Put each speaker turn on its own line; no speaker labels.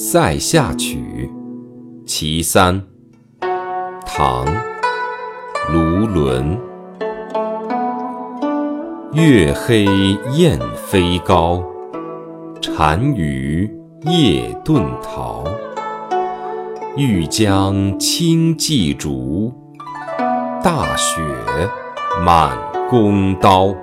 塞下曲。其三唐卢纶。月黑雁飞高单于夜遁逃。欲将轻骑逐大雪满弓刀。